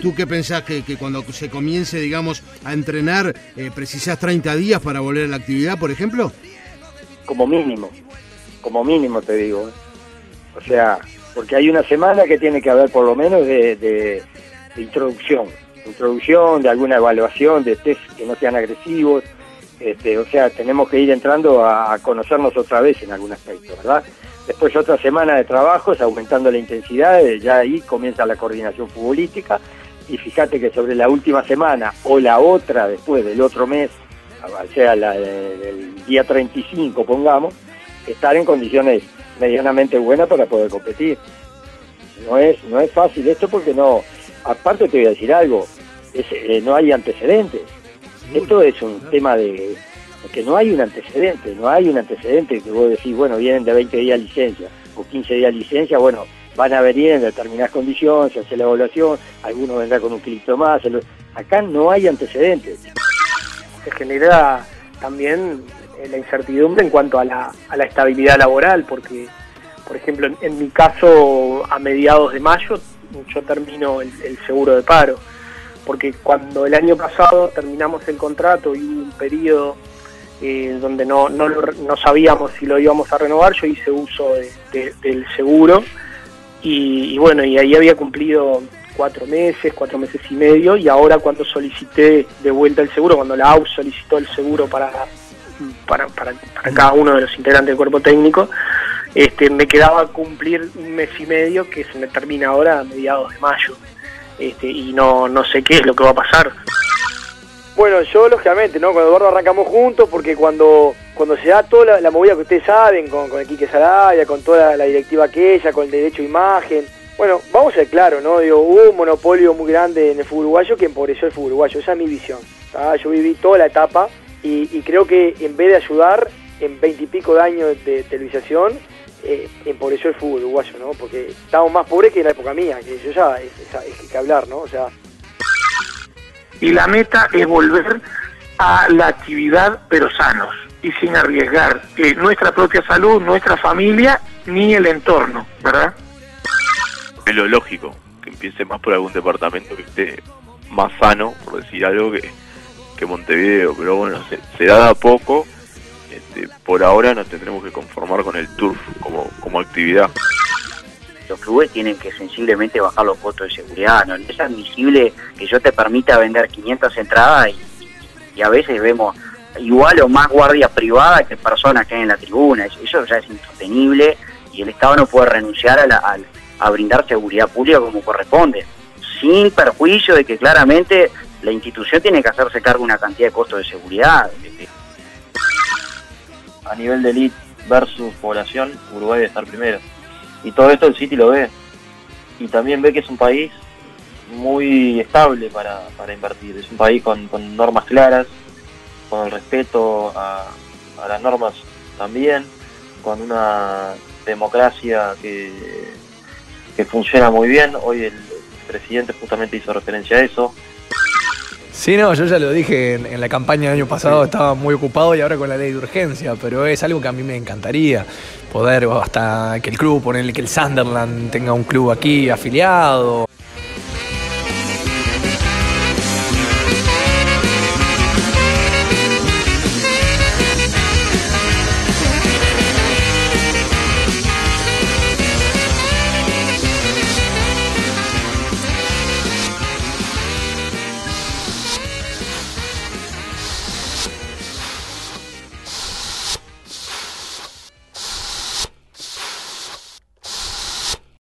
¿Tú qué pensás que, cuando se comience, digamos, a entrenar, eh, precisás 30 días para volver a la actividad, por ejemplo? Como mínimo, como mínimo te digo. O sea, porque hay una semana que tiene que haber por lo menos de, introducción, introducción, de alguna evaluación, de test que no sean agresivos. Este, o sea, tenemos que ir entrando a, conocernos otra vez en algún aspecto, ¿verdad? Después otra semana de trabajos, aumentando la intensidad, eh, ya ahí comienza la coordinación futbolística. Y fíjate que sobre la última semana o la otra después del otro mes, o sea, la del día 35, pongamos, estar en condiciones medianamente buenas para poder competir. No es, no es fácil esto porque no, aparte te voy a decir algo, eh, no hay antecedentes. Esto es un tema de que no hay un antecedente, no hay un antecedente que vos decís, bueno, vienen de 20 días licencia o 15 días licencia, bueno, van a venir en determinadas condiciones, se hace la evaluación, algunos vendrán con un kilito más, acá no hay antecedentes. Se genera también eh, la incertidumbre en cuanto a la, a la estabilidad laboral, porque, por ejemplo, en, mi caso, a mediados de mayo, yo termino el, seguro de paro, porque cuando el año pasado terminamos el contrato y un periodo eh, donde no, no, no, sabíamos si lo íbamos a renovar, yo hice uso del seguro y, bueno, y ahí había cumplido cuatro meses, cuatro meses y medio, y ahora cuando solicité de vuelta el seguro, cuando la AU solicitó el seguro para, para, para, cada uno de los integrantes del cuerpo técnico, este, me quedaba cumplir un mes y medio que se me termina ahora a mediados de mayo. Este, y no, no sé qué es lo que va a pasar. Bueno, yo lógicamente, ¿no? Con Eduardo arrancamos juntos porque cuando, cuando se da toda la, movida que ustedes saben, con, con el Quique Sarabia, con toda la, directiva aquella, con el derecho a imagen, bueno, vamos a ser claros, ¿no? Digo, hubo un monopolio muy grande en el fútbol uruguayo que empobreció el fútbol uruguayo, esa es mi visión. Yo viví toda la etapa y, creo que en vez de ayudar en veintipico de años de televisación, eh, empobreció el fútbol uruguayo, ¿no? Porque estábamos más pobres que en la época mía, que yo ya es, es que hablar, ¿no? O sea, y la meta es volver a la actividad pero sanos y sin arriesgar eh, nuestra propia salud, nuestra familia ni el entorno, ¿verdad? Es lo lógico, que empiece más por algún departamento que esté más sano, por decir algo, que, que Montevideo, pero bueno, se, se da a poco, este, por ahora nos tendremos que conformar con el turf como, como actividad los clubes tienen que sensiblemente bajar los costos de seguridad. No, es admisible que yo te permita vender 500 entradas y, a veces vemos igual o más guardias privadas que personas que hay en la tribuna. Eso, ya es insostenible y el Estado no puede renunciar a, a brindar seguridad pública como corresponde, sin perjuicio de que claramente la institución tiene que hacerse cargo de una cantidad de costos de seguridad. A nivel de elite versus población, Uruguay debe estar primero y todo esto el City lo ve. Y también ve que es un país muy estable para, invertir. Es un país con, normas claras, con el respeto a, las normas también, con una democracia que, que funciona muy bien. Hoy el presidente justamente hizo referencia a eso. Sí, no, yo ya lo dije en, la campaña del año pasado, estaba muy ocupado y ahora con la ley de urgencia, pero es algo que a mí me encantaría, poder hasta que el club, ponerle que el Sunderland tenga un club aquí afiliado.